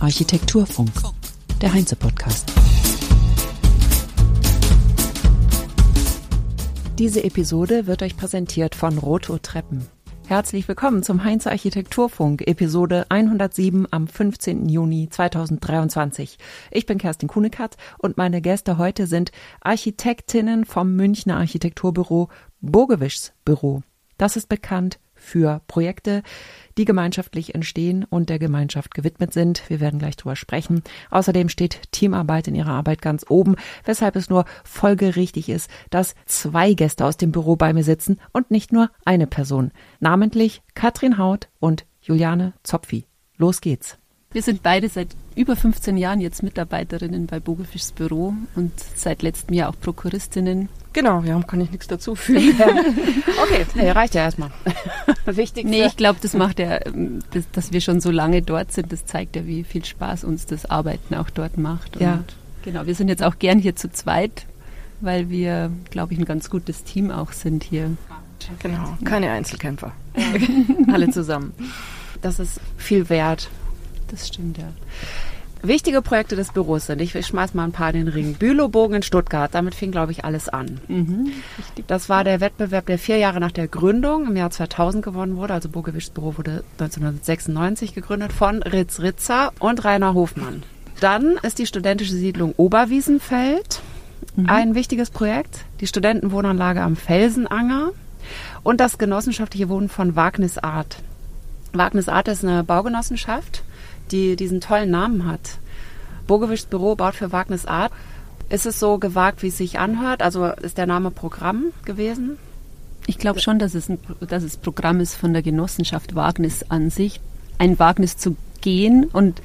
Architekturfunk. Architekturfunk, der Heinze-Podcast. Diese Episode wird euch präsentiert von Roto Treppen. Herzlich willkommen zum Heinze Architekturfunk, Episode 107 am 15. Juni 2023. Ich bin Kerstin Kunekat und meine Gäste heute sind Architektinnen vom Münchner Architekturbüro Bogewischs Büro. Das ist bekannt für Projekte, die gemeinschaftlich entstehen und der Gemeinschaft gewidmet sind. Wir werden gleich drüber sprechen. Außerdem steht Teamarbeit in ihrer Arbeit ganz oben, weshalb es nur folgerichtig ist, dass zwei Gäste aus dem Büro bei mir sitzen und nicht nur eine Person, namentlich Katrin Haut und Juliane Zopfi. Los geht's. Wir sind beide seit über 15 Jahren jetzt Mitarbeiterinnen bei Bogefischs Büro und seit letztem Jahr auch Prokuristinnen. Genau, ja, kann ich nichts dazu fügen. okay, nee, reicht ja erstmal. Wichtig. Nee, ich glaube, das macht ja, ähm, das, dass wir schon so lange dort sind, das zeigt ja, wie viel Spaß uns das Arbeiten auch dort macht. Und ja. Genau, wir sind jetzt auch gern hier zu zweit, weil wir, glaube ich, ein ganz gutes Team auch sind hier. Genau, keine Einzelkämpfer. Alle zusammen. Das ist viel wert. Das stimmt, ja. Wichtige Projekte des Büros sind, ich schmeiß mal ein paar in den Ring. Bülowbogen in Stuttgart, damit fing, glaube ich, alles an. Mhm, das war der Wettbewerb, der vier Jahre nach der Gründung im Jahr 2000 gewonnen wurde. Also Bogewischs Büro wurde 1996 gegründet von Ritz Ritzer und Rainer Hofmann. Dann ist die studentische Siedlung Oberwiesenfeld mhm. ein wichtiges Projekt. Die Studentenwohnanlage am Felsenanger und das genossenschaftliche Wohnen von Wagnis Art. Wagnis Art ist eine Baugenossenschaft die diesen tollen Namen hat. Bogewischs Büro baut für Wagnis Art. Ist es so gewagt, wie es sich anhört? Also ist der Name Programm gewesen? Ich glaube schon, dass es, ein, dass es Programm ist von der Genossenschaft Wagnis an sich, ein Wagnis zu gehen. Und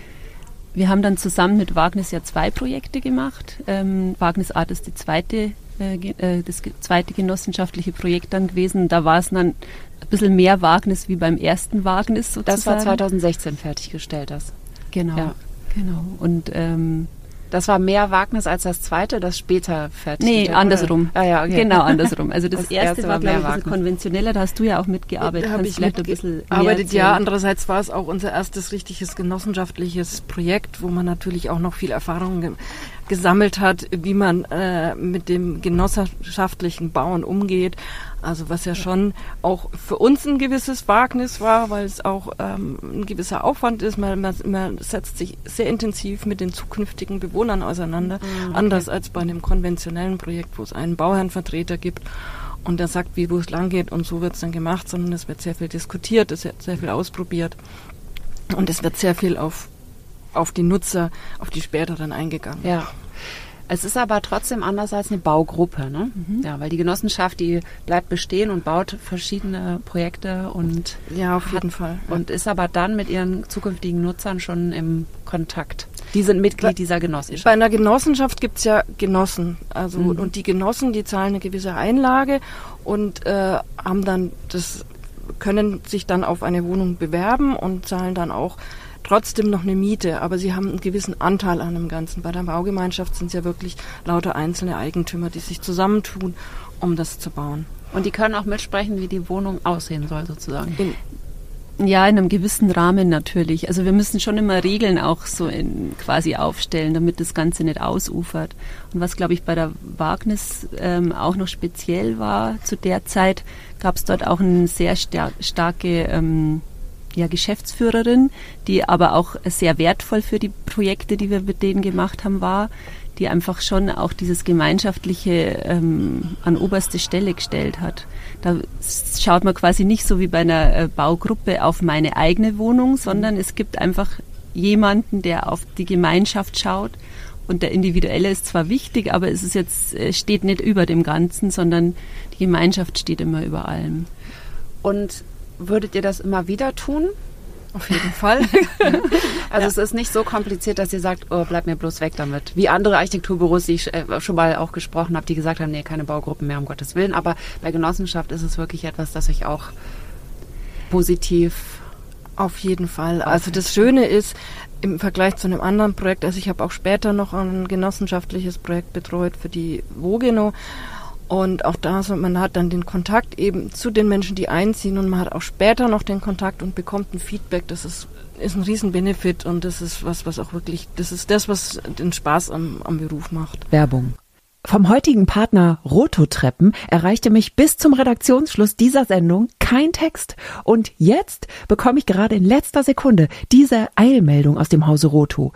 wir haben dann zusammen mit Wagnis ja zwei Projekte gemacht. Ähm, Wagnis Art ist die zweite, äh, äh das zweite genossenschaftliche Projekt dann gewesen. Da war es dann ein bisschen mehr Wagnis wie beim ersten Wagnis sozusagen. Das war 2016 fertiggestellt, das. Genau, ja. genau. Und ähm, das war mehr Wagnis als das zweite, das später fertig Nee, andersrum. Ah, ja, okay. Genau, andersrum. Also das, das erste, erste, war, glaube ich, ein bisschen konventioneller. Da hast du ja auch mitgearbeitet. Da habe ich mitgearbeitet, ja. Andererseits war es auch unser erstes richtiges genossenschaftliches Projekt, wo man natürlich auch noch viel Erfahrung ge gesammelt hat, wie man äh, mit dem genossenschaftlichen Bauen umgeht. Also was ja schon auch für uns ein gewisses Wagnis war, weil es auch ähm, ein gewisser Aufwand ist. Man, man, man, setzt sich sehr intensiv mit den zukünftigen Bewohnern auseinander, mhm, okay. anders als bei einem konventionellen Projekt, wo es einen Bauherrnvertreter gibt und der sagt, wie wo es lang geht und so wird es dann gemacht, sondern es wird sehr viel diskutiert, es wird sehr viel ausprobiert und es wird sehr viel auf auf die Nutzer, auf die späteren eingegangen. Ja. Es ist aber trotzdem anders als eine Baugruppe, ne? Mhm. Ja, weil die Genossenschaft, die bleibt bestehen und baut verschiedene Projekte und ja, auf jeden Fall. Und ist aber dann mit ihren zukünftigen Nutzern schon im Kontakt. Die sind Mitglied dieser Genossenschaft. Bei einer Genossenschaft gibt es ja Genossen. Also mhm. und die Genossen, die zahlen eine gewisse Einlage und äh, haben dann das können sich dann auf eine Wohnung bewerben und zahlen dann auch trotzdem noch eine Miete, aber sie haben einen gewissen Anteil an dem Ganzen. Bei der Baugemeinschaft sind es ja wirklich lauter einzelne Eigentümer, die sich zusammentun, um das zu bauen. Und die können auch mitsprechen, wie die Wohnung aussehen soll, sozusagen. In, ja, in einem gewissen Rahmen natürlich. Also wir müssen schon immer Regeln auch so in, quasi aufstellen, damit das Ganze nicht ausufert. Und was, glaube ich, bei der Wagnis ähm, auch noch speziell war, zu der Zeit gab es dort auch eine sehr star starke ähm, ja, Geschäftsführerin, die aber auch sehr wertvoll für die Projekte, die wir mit denen gemacht haben, war, die einfach schon auch dieses Gemeinschaftliche ähm, an oberste Stelle gestellt hat. Da schaut man quasi nicht so wie bei einer äh, Baugruppe auf meine eigene Wohnung, sondern es gibt einfach jemanden, der auf die Gemeinschaft schaut. Und der Individuelle ist zwar wichtig, aber es ist jetzt, äh, steht nicht über dem Ganzen, sondern die Gemeinschaft steht immer über allem. Und Würdet ihr das immer wieder tun? Auf jeden Fall. also ja. es ist nicht so kompliziert, dass ihr sagt, oh, bleib mir bloß weg damit. Wie andere Architekturbüros, die ich äh, schon mal auch gesprochen habe, die gesagt haben, nee, keine Baugruppen mehr, um Gottes Willen. Aber bei Genossenschaft ist es wirklich etwas, das euch auch positiv... Auf jeden Fall. Also das Schöne ist, im Vergleich zu einem anderen Projekt, also ich habe auch später noch ein genossenschaftliches Projekt betreut für die Wogeno Und auch da, so, man hat dann den Kontakt eben zu den Menschen, die einziehen und man hat auch später noch den Kontakt und bekommt ein Feedback. Das ist, ist ein Riesen-Benefit und das ist was, was auch wirklich, das ist das, was den Spaß am, am Beruf macht. Werbung. Vom heutigen Partner Rototreppen erreichte mich bis zum Redaktionsschluss dieser Sendung kein Text. Und jetzt bekomme ich gerade in letzter Sekunde diese Eilmeldung aus dem Hause Roto.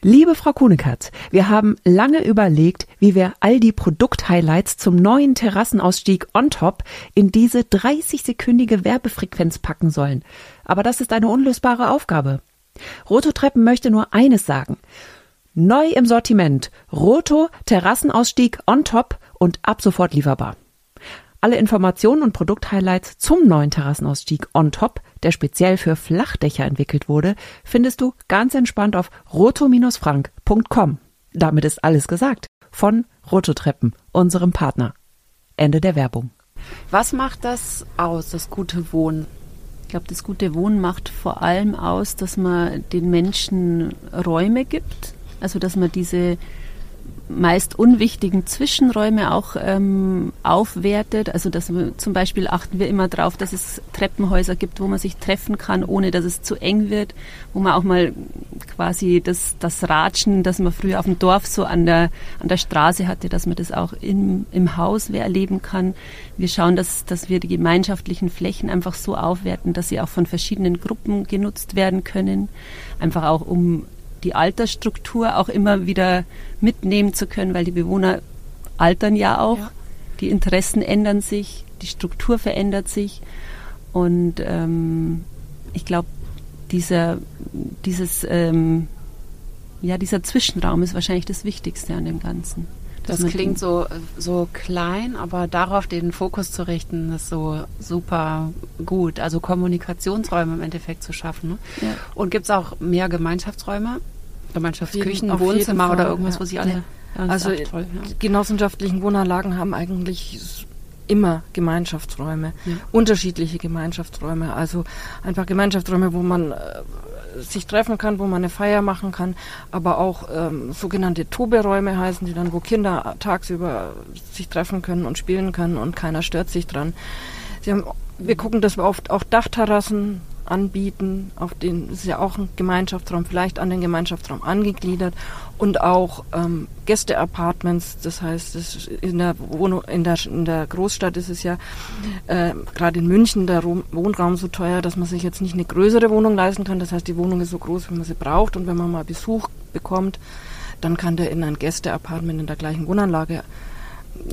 Liebe Frau Kunekatz, wir haben lange überlegt, wie wir all die Produkthighlights zum neuen Terrassenausstieg on top in diese 30-sekündige Werbefrequenz packen sollen. Aber das ist eine unlösbare Aufgabe. Rototreppen möchte nur eines sagen. Neu im Sortiment. Roto Terrassenausstieg on top und ab sofort lieferbar. Alle Informationen und Produkthighlights zum neuen Terrassenausstieg on top, der speziell für Flachdächer entwickelt wurde, findest du ganz entspannt auf roto-frank.com. Damit ist alles gesagt. Von Roto Treppen, unserem Partner. Ende der Werbung. Was macht das aus, das gute Wohnen? Ich glaube, das gute Wohnen macht vor allem aus, dass man den Menschen Räume gibt, also dass man diese meist unwichtigen Zwischenräume auch ähm, aufwertet. Also dass wir, zum Beispiel achten wir immer darauf, dass es Treppenhäuser gibt, wo man sich treffen kann, ohne dass es zu eng wird, wo man auch mal quasi das, das Ratschen, das man früher auf dem Dorf so an der, an der Straße hatte, dass man das auch im, im Haus erleben kann. Wir schauen, dass, dass wir die gemeinschaftlichen Flächen einfach so aufwerten, dass sie auch von verschiedenen Gruppen genutzt werden können. Einfach auch um die Altersstruktur auch immer wieder mitnehmen zu können, weil die Bewohner altern ja auch, ja. die Interessen ändern sich, die Struktur verändert sich und ähm, ich glaube, dieser, dieses, ähm, ja, dieser Zwischenraum ist wahrscheinlich das Wichtigste an dem Ganzen. Das klingt so, so klein, aber darauf den Fokus zu richten, ist so super gut. Also Kommunikationsräume im Endeffekt zu schaffen. Ne? Ja. Und gibt es auch mehr Gemeinschaftsräume? Gemeinschaftsküchen, Wohnzimmer oder irgendwas, ja. wo sie alle. Ja. Also ach, toll, ja. genossenschaftlichen Wohnanlagen haben eigentlich immer Gemeinschaftsräume, unterschiedliche Gemeinschaftsräume. Also einfach Gemeinschaftsräume, wo man äh, sich treffen kann, wo man eine Feier machen kann, aber auch ähm, sogenannte Toberäume heißen die dann, wo Kinder tagsüber sich treffen können und spielen können und keiner stört sich dran. Sie haben, wir gucken, dass wir oft auch Dachterrassen anbieten, auf den ist ja auch ein Gemeinschaftsraum, vielleicht an den Gemeinschaftsraum angegliedert und auch ähm, Gästeapartments, das heißt, das in der Wohnung, in der, in der Großstadt ist es ja äh, gerade in München der Wohnraum so teuer, dass man sich jetzt nicht eine größere Wohnung leisten kann. Das heißt, die Wohnung ist so groß, wie man sie braucht und wenn man mal Besuch bekommt, dann kann der in ein Gästeapartment in der gleichen Wohnanlage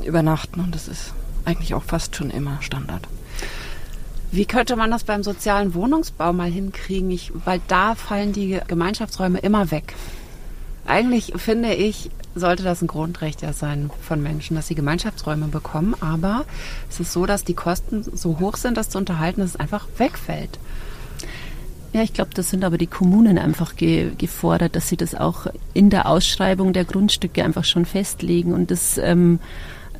übernachten und das ist eigentlich auch fast schon immer Standard. Wie könnte man das beim sozialen Wohnungsbau mal hinkriegen? Ich, weil da fallen die Gemeinschaftsräume immer weg. Eigentlich finde ich, sollte das ein Grundrecht ja sein von Menschen, dass sie Gemeinschaftsräume bekommen. Aber es ist so, dass die Kosten so hoch sind, das zu unterhalten, dass es einfach wegfällt. Ja, ich glaube, das sind aber die Kommunen einfach ge gefordert, dass sie das auch in der Ausschreibung der Grundstücke einfach schon festlegen und das ähm,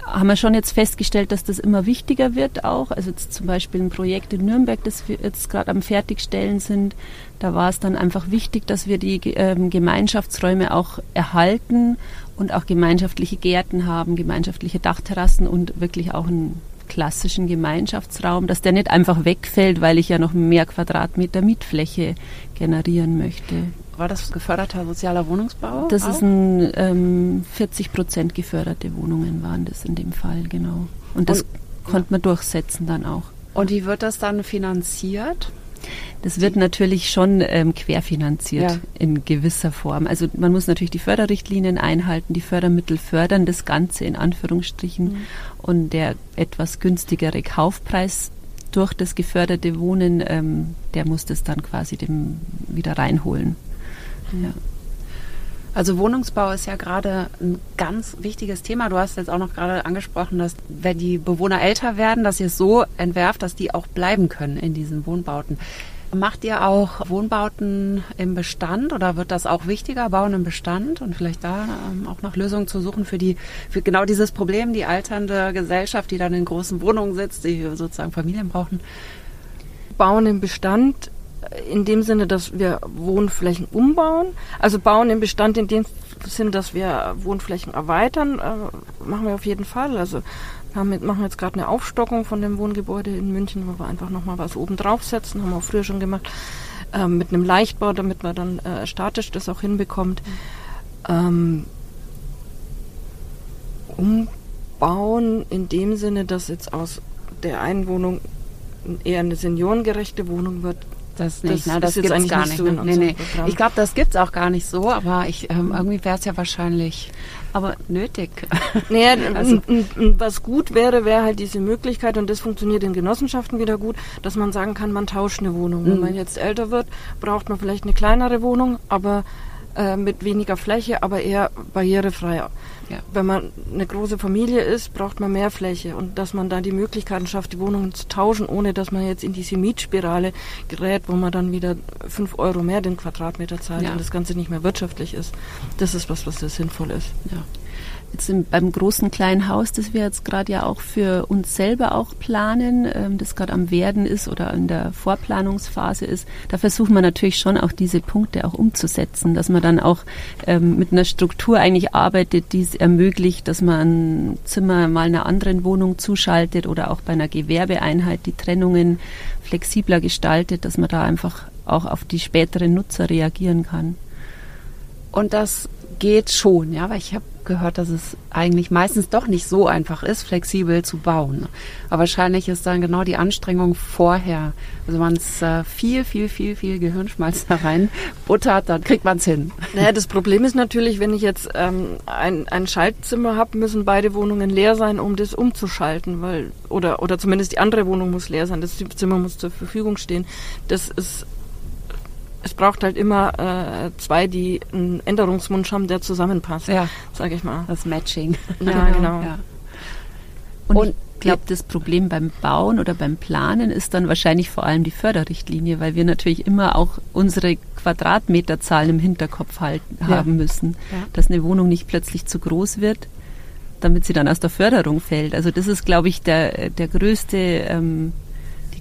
haben wir schon jetzt festgestellt, dass das immer wichtiger wird auch. Also jetzt zum Beispiel ein Projekt in Nürnberg, das wir jetzt gerade am Fertigstellen sind, da war es dann einfach wichtig, dass wir die ähm, Gemeinschaftsräume auch erhalten und auch gemeinschaftliche Gärten haben, gemeinschaftliche Dachterrassen und wirklich auch einen klassischen Gemeinschaftsraum, dass der nicht einfach wegfällt, weil ich ja noch mehr Quadratmeter Mietfläche generieren möchte. War das geförderter sozialer Wohnungsbau? Das auch? ist ein ähm, 40 Prozent geförderte Wohnungen waren das in dem Fall, genau. Und das Und, konnte man durchsetzen dann auch. Und wie wird das dann finanziert? Das wird natürlich schon ähm, querfinanziert ja. in gewisser Form. Also man muss natürlich die Förderrichtlinien einhalten, die Fördermittel fördern das Ganze in Anführungsstrichen mhm. und der etwas günstigere Kaufpreis durch das geförderte Wohnen, ähm, der muss das dann quasi dem wieder reinholen. Ja. Also Wohnungsbau ist ja gerade ein ganz wichtiges Thema. Du hast jetzt auch noch gerade angesprochen, dass wenn die Bewohner älter werden, dass ihr es so entwerft, dass die auch bleiben können in diesen Wohnbauten. Macht ihr auch Wohnbauten im Bestand oder wird das auch wichtiger, Bauen im Bestand und vielleicht da ähm, auch nach Lösungen zu suchen für die, für genau dieses Problem, die alternde Gesellschaft, die dann in großen Wohnungen sitzt, die sozusagen Familien brauchen? Bauen im Bestand in dem Sinne, dass wir Wohnflächen umbauen, also bauen im Bestand in dem Sinn, dass wir Wohnflächen erweitern, äh, machen wir auf jeden Fall. Also wir haben, machen jetzt gerade eine Aufstockung von dem Wohngebäude in München, wo wir einfach nochmal was oben draufsetzen, haben wir auch früher schon gemacht, äh, mit einem Leichtbau, damit man dann äh, statisch das auch hinbekommt. Ähm, umbauen in dem Sinne, dass jetzt aus der einen Wohnung eher eine seniorengerechte Wohnung wird, das nicht, das, ne? das gibt es gar nicht. So ne? nee, nee. Ich glaube, das gibt es auch gar nicht so, aber ich, ähm, irgendwie wäre es ja wahrscheinlich aber nötig. Naja, also, was gut wäre, wäre halt diese Möglichkeit, und das funktioniert in Genossenschaften wieder gut, dass man sagen kann, man tauscht eine Wohnung. Wenn mhm. man jetzt älter wird, braucht man vielleicht eine kleinere Wohnung, aber äh, mit weniger Fläche, aber eher barrierefrei. Ja. Wenn man eine große Familie ist, braucht man mehr Fläche und dass man da die Möglichkeiten schafft, die Wohnungen zu tauschen, ohne dass man jetzt in diese Mietspirale gerät, wo man dann wieder fünf Euro mehr den Quadratmeter zahlt ja. und das Ganze nicht mehr wirtschaftlich ist. Das ist was, was das sinnvoll ist. Ja jetzt im, beim großen kleinen Haus, das wir jetzt gerade ja auch für uns selber auch planen, ähm, das gerade am Werden ist oder in der Vorplanungsphase ist, da versucht man natürlich schon auch diese Punkte auch umzusetzen, dass man dann auch ähm, mit einer Struktur eigentlich arbeitet, die es ermöglicht, dass man ein Zimmer mal einer anderen Wohnung zuschaltet oder auch bei einer Gewerbeeinheit die Trennungen flexibler gestaltet, dass man da einfach auch auf die späteren Nutzer reagieren kann. Und das geht schon, ja, weil ich habe gehört, dass es eigentlich meistens doch nicht so einfach ist, flexibel zu bauen. Aber wahrscheinlich ist dann genau die Anstrengung vorher. Also man es äh, viel, viel, viel, viel Gehirnschmalz da rein buttert, dann kriegt man es hin. Naja, das Problem ist natürlich, wenn ich jetzt ähm, ein, ein Schaltzimmer habe, müssen beide Wohnungen leer sein, um das umzuschalten, weil oder oder zumindest die andere Wohnung muss leer sein, das Zimmer muss zur Verfügung stehen. Das ist es braucht halt immer äh, zwei, die einen Änderungswunsch haben, der zusammenpasst, ja. sage ich mal. Das Matching. Ja, genau. Ja. Und, Und ich glaube, das Problem beim Bauen oder beim Planen ist dann wahrscheinlich vor allem die Förderrichtlinie, weil wir natürlich immer auch unsere Quadratmeterzahlen im Hinterkopf halten, ja. haben müssen, ja. dass eine Wohnung nicht plötzlich zu groß wird, damit sie dann aus der Förderung fällt. Also das ist, glaube ich, der, der größte ähm,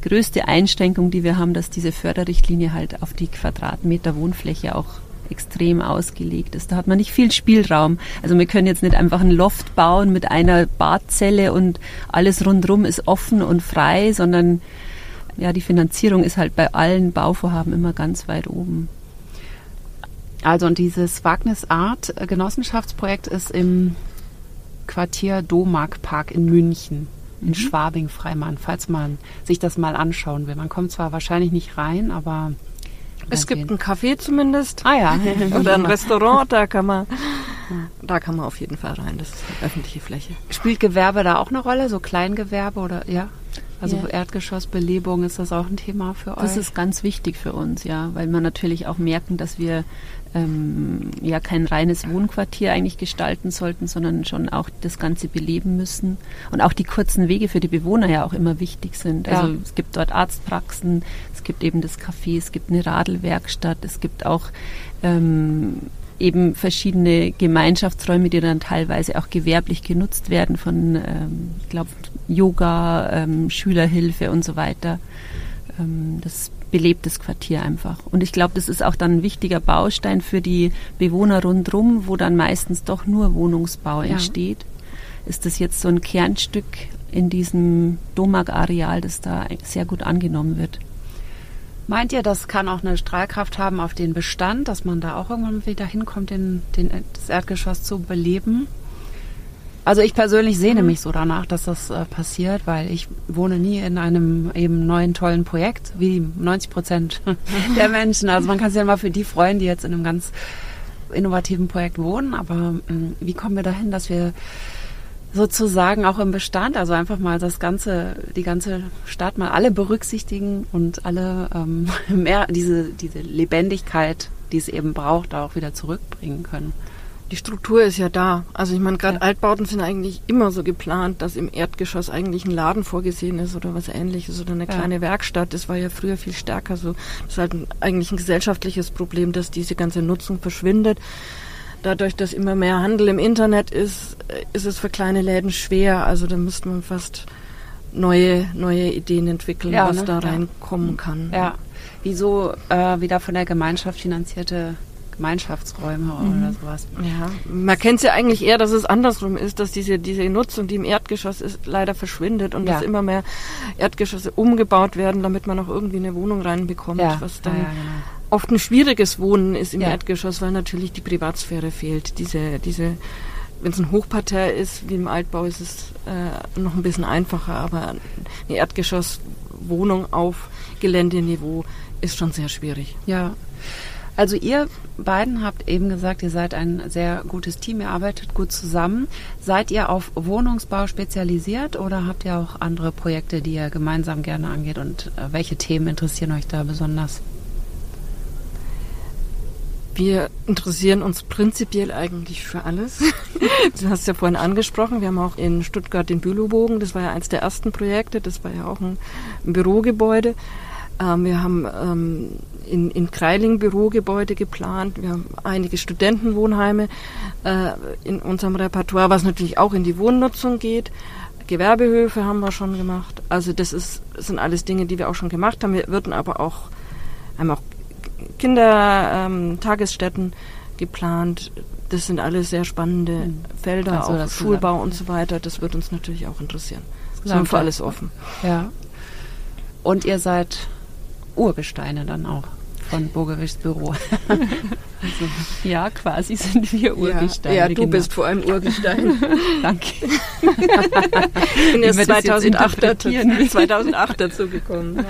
größte Einschränkung, die wir haben, dass diese Förderrichtlinie halt auf die Quadratmeter Wohnfläche auch extrem ausgelegt ist. Da hat man nicht viel Spielraum. Also wir können jetzt nicht einfach ein Loft bauen mit einer Badzelle und alles rundherum ist offen und frei, sondern ja, die Finanzierung ist halt bei allen Bauvorhaben immer ganz weit oben. Also und dieses Wagnisart Genossenschaftsprojekt ist im Quartier Domark Park in München in mhm. Schwabing-Freimann, falls man sich das mal anschauen will. Man kommt zwar wahrscheinlich nicht rein, aber es gibt ein Café zumindest. Ah ja. Oder ein Restaurant, da kann man, da kann man auf jeden Fall rein. Das ist eine öffentliche Fläche. Spielt Gewerbe da auch eine Rolle? So Kleingewerbe oder ja? Also ja. Erdgeschossbelebung, ist das auch ein Thema für euch? Das ist ganz wichtig für uns, ja, weil wir natürlich auch merken, dass wir ähm, ja kein reines Wohnquartier eigentlich gestalten sollten, sondern schon auch das Ganze beleben müssen. Und auch die kurzen Wege für die Bewohner ja auch immer wichtig sind. Also ja. es gibt dort Arztpraxen, es gibt eben das Café, es gibt eine Radelwerkstatt, es gibt auch ähm, eben verschiedene Gemeinschaftsräume, die dann teilweise auch gewerblich genutzt werden von, ähm, ich glaube, Yoga, ähm, Schülerhilfe und so weiter. Ähm, das belebt das Quartier einfach. Und ich glaube, das ist auch dann ein wichtiger Baustein für die Bewohner rundherum, wo dann meistens doch nur Wohnungsbau ja. entsteht. Ist das jetzt so ein Kernstück in diesem Domag-Areal, das da sehr gut angenommen wird? Meint ihr, das kann auch eine Strahlkraft haben auf den Bestand, dass man da auch irgendwann wieder hinkommt, den, den, das Erdgeschoss zu beleben? Also ich persönlich sehne mhm. mich so danach, dass das äh, passiert, weil ich wohne nie in einem eben neuen tollen Projekt, wie 90 Prozent der Menschen. Also man kann sich ja mal für die freuen, die jetzt in einem ganz innovativen Projekt wohnen. Aber mm, wie kommen wir dahin, dass wir sozusagen auch im Bestand, also einfach mal das ganze, die ganze Stadt mal alle berücksichtigen und alle ähm, mehr diese, diese Lebendigkeit, die es eben braucht, auch wieder zurückbringen können. Die Struktur ist ja da. Also ich meine, gerade ja. Altbauten sind eigentlich immer so geplant, dass im Erdgeschoss eigentlich ein Laden vorgesehen ist oder was ähnliches oder eine ja. kleine Werkstatt. Das war ja früher viel stärker so. Das ist halt ein, eigentlich ein gesellschaftliches Problem, dass diese ganze Nutzung verschwindet dadurch, dass immer mehr Handel im Internet ist, äh, ist es für kleine Läden schwer. Also da müsste man fast neue, neue Ideen entwickeln, ja, was ne? da reinkommen kann. Ja. Wieso äh, wieder von der Gemeinschaft finanzierte Gemeinschaftsräume mhm. oder sowas. Ja, man kennt es ja eigentlich eher, dass es andersrum ist, dass diese, diese Nutzung, die im Erdgeschoss ist, leider verschwindet und ja. dass immer mehr Erdgeschosse umgebaut werden, damit man auch irgendwie eine Wohnung reinbekommt, ja. was dann ja, genau. oft ein schwieriges Wohnen ist im Erdgeschoss, weil natürlich die Privatsphäre fehlt. Diese, diese wenn es ein Hochparterre ist, wie im Altbau, ist es äh, noch ein bisschen einfacher, aber eine Erdgeschosswohnung auf Geländeniveau ist schon sehr schwierig. Ja. Also ihr beiden habt eben gesagt, ihr seid ein sehr gutes Team, ihr arbeitet gut zusammen. Seid ihr auf Wohnungsbau spezialisiert oder habt ihr auch andere Projekte, die ihr gemeinsam gerne angeht und äh, welche Themen interessieren euch da besonders? Wir interessieren uns prinzipiell eigentlich für alles. du hast ja vorhin angesprochen, wir haben auch in Stuttgart den Bülowbogen, das war ja eins der ersten Projekte, das war ja auch ein, ein Bürogebäude. Ähm, wir haben ähm, in, in Kreiling Bürogebäude geplant. Wir haben einige Studentenwohnheime äh, in unserem Repertoire, was natürlich auch in die Wohnnutzung geht. Gewerbehöfe haben wir schon gemacht. Also das ist, sind alles Dinge, die wir auch schon gemacht haben. Wir würden aber auch, haben auch Kindertagesstätten ähm, geplant. Das sind alles sehr spannende mhm. Felder, auch Schulbau und so weiter. Das wird uns natürlich auch interessieren. Sind für alles offen. Ja. Und ihr seid Urgesteine dann auch von Burgewichts Büro. also, ja, quasi sind wir Urgesteine. Ja, ja du genau. bist vor allem Urgestein. Danke. ich bin erst 2008, 2008 dazu gekommen.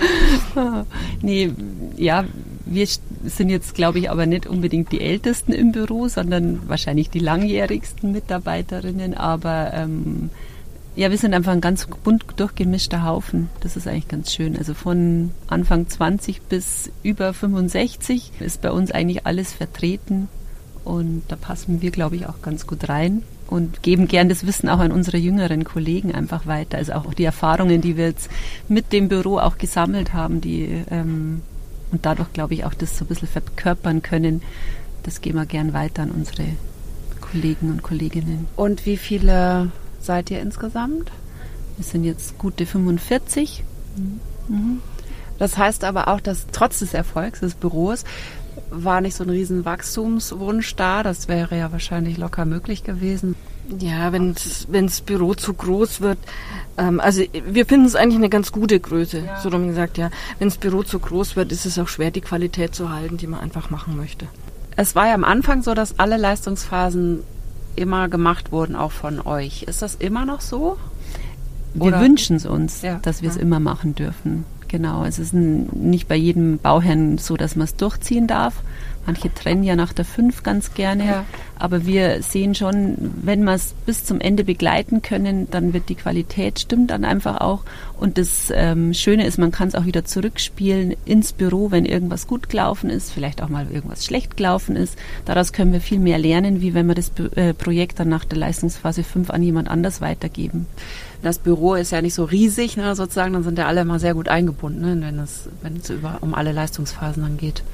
Ja. nee, ja, wir sind jetzt, glaube ich, aber nicht unbedingt die Ältesten im Büro, sondern wahrscheinlich die langjährigsten Mitarbeiterinnen. Aber ähm, ja, wir sind einfach ein ganz bunt durchgemischter Haufen. Das ist eigentlich ganz schön. Also von Anfang 20 bis über 65 ist bei uns eigentlich alles vertreten. Und da passen wir, glaube ich, auch ganz gut rein und geben gern das Wissen auch an unsere jüngeren Kollegen einfach weiter. Also auch die Erfahrungen, die wir jetzt mit dem Büro auch gesammelt haben, die ähm, und dadurch, glaube ich, auch das so ein bisschen verkörpern können, das geben wir gern weiter an unsere Kollegen und Kolleginnen. Und wie viele seid ihr insgesamt? Wir sind jetzt gute 45. Mhm. Das heißt aber auch, dass trotz des Erfolgs des Büros war nicht so ein riesen Wachstumswunsch da. Das wäre ja wahrscheinlich locker möglich gewesen. Ja, wenn das Büro zu groß wird. Ähm, also wir finden es eigentlich eine ganz gute Größe, ja. so rum gesagt, ja. Wenn das Büro zu groß wird, ist es auch schwer, die Qualität zu halten, die man einfach machen möchte. Es war ja am Anfang so, dass alle Leistungsphasen immer gemacht wurden, auch von euch. Ist das immer noch so? Wir wünschen es uns, ja. dass wir es ja. immer machen dürfen. Genau, es ist nicht bei jedem Bauherrn so, dass man es durchziehen darf. Manche trennen ja nach der fünf ganz gerne, ja. aber wir sehen schon, wenn wir es bis zum Ende begleiten können, dann wird die Qualität stimmt dann einfach auch. Und das ähm, Schöne ist, man kann es auch wieder zurückspielen ins Büro, wenn irgendwas gut gelaufen ist, vielleicht auch mal irgendwas schlecht gelaufen ist. Daraus können wir viel mehr lernen, wie wenn wir das äh, Projekt dann nach der Leistungsphase 5 an jemand anders weitergeben. Das Büro ist ja nicht so riesig, ne, sozusagen, dann sind ja alle immer sehr gut eingebunden, ne, wenn es, wenn es über, um alle Leistungsphasen dann geht.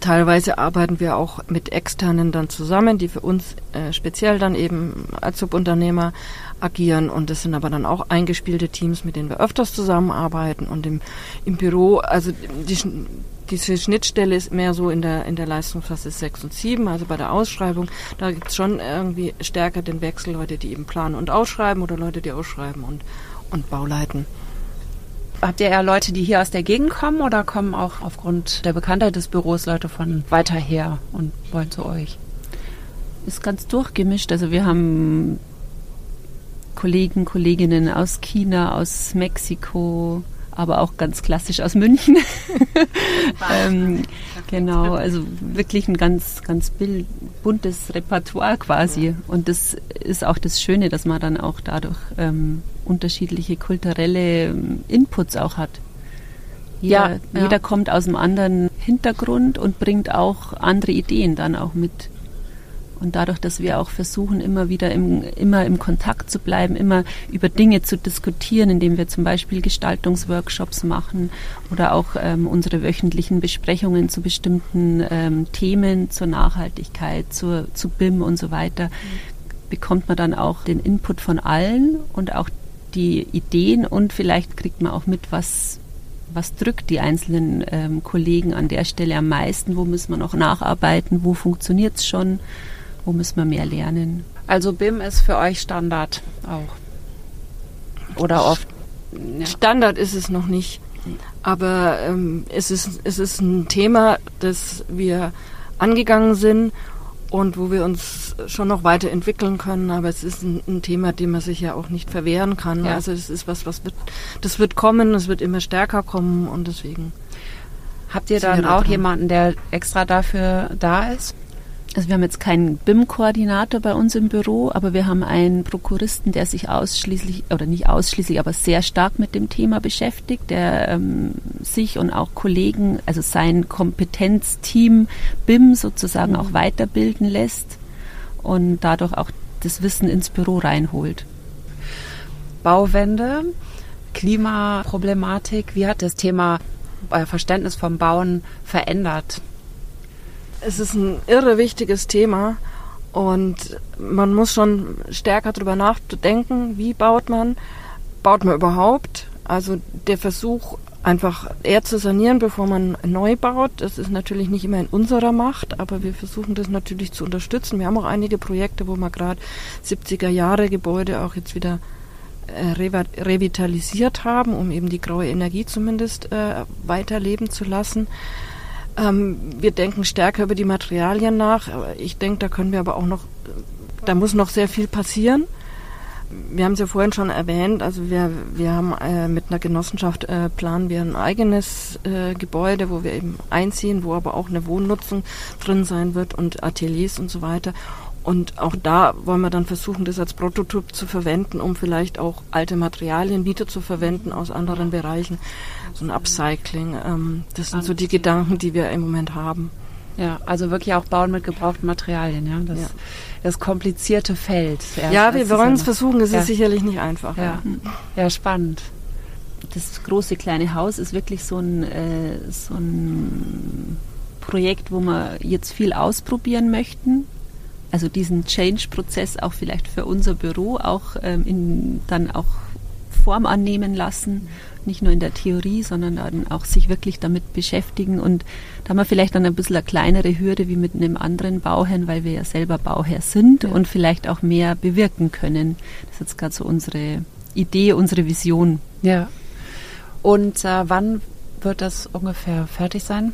Teilweise arbeiten wir auch mit Externen dann zusammen, die für uns äh, speziell dann eben als Subunternehmer agieren. Und das sind aber dann auch eingespielte Teams, mit denen wir öfters zusammenarbeiten. Und im, im Büro, also die, diese Schnittstelle ist mehr so in der, in der Leistungsphase 6 und 7, also bei der Ausschreibung. Da gibt es schon irgendwie stärker den Wechsel, Leute, die eben planen und ausschreiben oder Leute, die ausschreiben und, und Bauleiten. Habt ihr eher Leute, die hier aus der Gegend kommen oder kommen auch aufgrund der Bekanntheit des Büros Leute von weiter her und wollen zu euch? Ist ganz durchgemischt. Also wir haben Kollegen, Kolleginnen aus China, aus Mexiko, aber auch ganz klassisch aus München. ähm, genau, also wirklich ein ganz, ganz buntes Repertoire quasi. Und das ist auch das Schöne, dass man dann auch dadurch ähm, unterschiedliche kulturelle ähm, Inputs auch hat. Jeder, ja, ja. jeder kommt aus einem anderen Hintergrund und bringt auch andere Ideen dann auch mit. Und dadurch, dass wir auch versuchen, immer wieder im, immer im Kontakt zu bleiben, immer über Dinge zu diskutieren, indem wir zum Beispiel Gestaltungsworkshops machen oder auch ähm, unsere wöchentlichen Besprechungen zu bestimmten ähm, Themen, zur Nachhaltigkeit, zur, zu BIM und so weiter, bekommt man dann auch den Input von allen und auch die Ideen und vielleicht kriegt man auch mit, was was drückt die einzelnen ähm, Kollegen an der Stelle am meisten, wo müssen wir noch nacharbeiten, wo funktioniert es schon, wo müssen wir mehr lernen. Also BIM ist für euch Standard auch. Oder oft. Ja. Standard ist es noch nicht. Aber ähm, es, ist, es ist ein Thema, das wir angegangen sind und wo wir uns schon noch weiterentwickeln können. Aber es ist ein, ein Thema, dem man sich ja auch nicht verwehren kann. Ja. Also es ist was, was wird, das wird kommen, es wird immer stärker kommen und deswegen. Habt ihr dann auch jemanden, der extra dafür da ist? Also wir haben jetzt keinen BIM-Koordinator bei uns im Büro, aber wir haben einen Prokuristen, der sich ausschließlich, oder nicht ausschließlich, aber sehr stark mit dem Thema beschäftigt, der ähm, sich und auch Kollegen, also sein Kompetenzteam BIM sozusagen mhm. auch weiterbilden lässt und dadurch auch das Wissen ins Büro reinholt. Bauwende, Klimaproblematik, wie hat das Thema euer Verständnis vom Bauen verändert? Es ist ein irre wichtiges Thema und man muss schon stärker darüber nachdenken, wie baut man, baut man überhaupt. Also der Versuch, einfach eher zu sanieren, bevor man neu baut, das ist natürlich nicht immer in unserer Macht, aber wir versuchen das natürlich zu unterstützen. Wir haben auch einige Projekte, wo wir gerade 70er Jahre Gebäude auch jetzt wieder äh, revitalisiert haben, um eben die graue Energie zumindest äh, weiterleben zu lassen. Ähm, wir denken stärker über die Materialien nach. Ich denke, da können wir aber auch noch, da muss noch sehr viel passieren. Wir haben es ja vorhin schon erwähnt, also wir, wir haben äh, mit einer Genossenschaft äh, planen wir ein eigenes äh, Gebäude, wo wir eben einziehen, wo aber auch eine Wohnnutzung drin sein wird und Ateliers und so weiter. Und auch da wollen wir dann versuchen, das als Prototyp zu verwenden, um vielleicht auch alte Materialien wieder zu verwenden aus anderen Bereichen. So ein Upcycling. Ähm, das sind so die Gedanken, die wir im Moment haben. Ja, also wirklich auch bauen mit gebrauchten Materialien, ja. Das, ja. das komplizierte Feld. Ja, wir wollen es versuchen, es ja. ist sicherlich nicht einfach. Ja. ja, spannend. Das große kleine Haus ist wirklich so ein, äh, so ein Projekt, wo wir jetzt viel ausprobieren möchten also diesen Change-Prozess auch vielleicht für unser Büro auch ähm, in, dann auch Form annehmen lassen, nicht nur in der Theorie, sondern dann auch sich wirklich damit beschäftigen und da haben wir vielleicht dann ein bisschen eine kleinere Hürde wie mit einem anderen Bauherrn, weil wir ja selber Bauherr sind ja. und vielleicht auch mehr bewirken können. Das ist jetzt gerade so unsere Idee, unsere Vision. Ja. Und äh, wann wird das ungefähr fertig sein?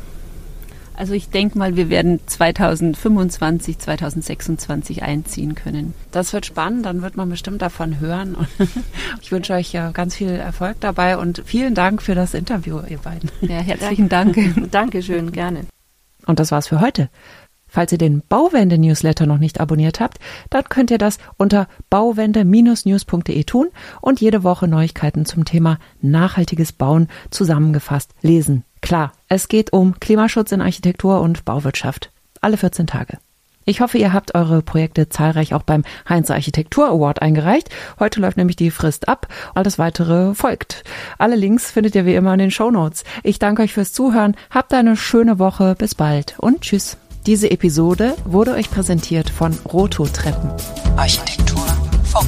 Also ich denke mal, wir werden 2025, 2026 einziehen können. Das wird spannend, dann wird man bestimmt davon hören. ich wünsche euch ja ganz viel Erfolg dabei und vielen Dank für das Interview, ihr beiden. Ja, herzlichen Dank. Dankeschön, gerne. Und das war's für heute. Falls ihr den Bauwende-Newsletter noch nicht abonniert habt, dann könnt ihr das unter bauwende-news.de tun und jede Woche Neuigkeiten zum Thema nachhaltiges Bauen zusammengefasst lesen. Klar, es geht um Klimaschutz in Architektur und Bauwirtschaft. Alle 14 Tage. Ich hoffe, ihr habt eure Projekte zahlreich auch beim Heinz Architektur Award eingereicht. Heute läuft nämlich die Frist ab. Alles weitere folgt. Alle Links findet ihr wie immer in den Show Notes. Ich danke euch fürs Zuhören. Habt eine schöne Woche. Bis bald und tschüss. Diese Episode wurde euch präsentiert von Roto Treppen. Architektur Funk.